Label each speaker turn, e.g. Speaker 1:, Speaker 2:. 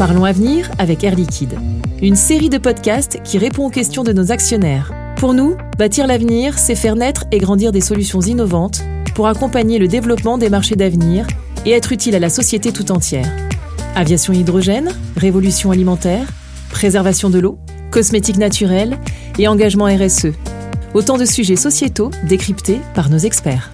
Speaker 1: Parlons Avenir avec Air Liquide. Une série de podcasts qui répond aux questions de nos actionnaires. Pour nous, bâtir l'avenir, c'est faire naître et grandir des solutions innovantes pour accompagner le développement des marchés d'avenir et être utile à la société tout entière. Aviation hydrogène, révolution alimentaire, préservation de l'eau, cosmétiques naturels et engagement RSE. Autant de sujets sociétaux décryptés par nos experts.